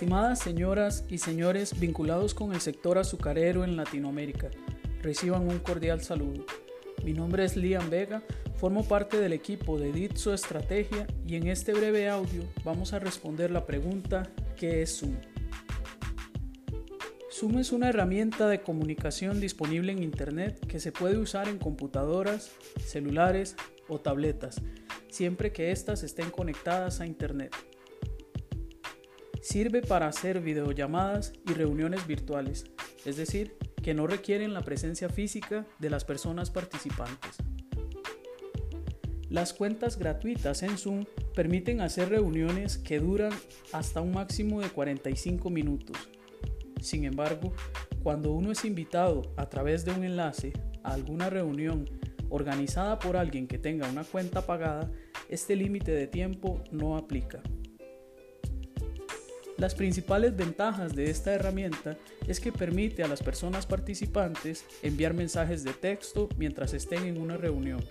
Estimadas señoras y señores vinculados con el sector azucarero en Latinoamérica, reciban un cordial saludo. Mi nombre es Liam Vega, formo parte del equipo de Ditso Estrategia y en este breve audio vamos a responder la pregunta ¿qué es Zoom? Zoom es una herramienta de comunicación disponible en Internet que se puede usar en computadoras, celulares o tabletas, siempre que éstas estén conectadas a Internet. Sirve para hacer videollamadas y reuniones virtuales, es decir, que no requieren la presencia física de las personas participantes. Las cuentas gratuitas en Zoom permiten hacer reuniones que duran hasta un máximo de 45 minutos. Sin embargo, cuando uno es invitado a través de un enlace a alguna reunión organizada por alguien que tenga una cuenta pagada, este límite de tiempo no aplica. Las principales ventajas de esta herramienta es que permite a las personas participantes enviar mensajes de texto mientras estén en una reunión,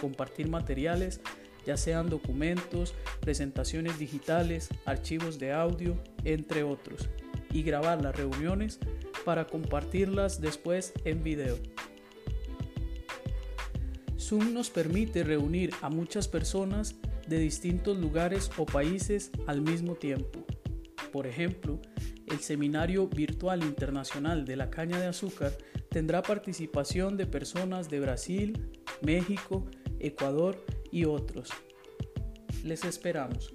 compartir materiales, ya sean documentos, presentaciones digitales, archivos de audio, entre otros, y grabar las reuniones para compartirlas después en video. Zoom nos permite reunir a muchas personas de distintos lugares o países al mismo tiempo por ejemplo, el Seminario Virtual Internacional de la Caña de Azúcar tendrá participación de personas de Brasil, México, Ecuador y otros. Les esperamos.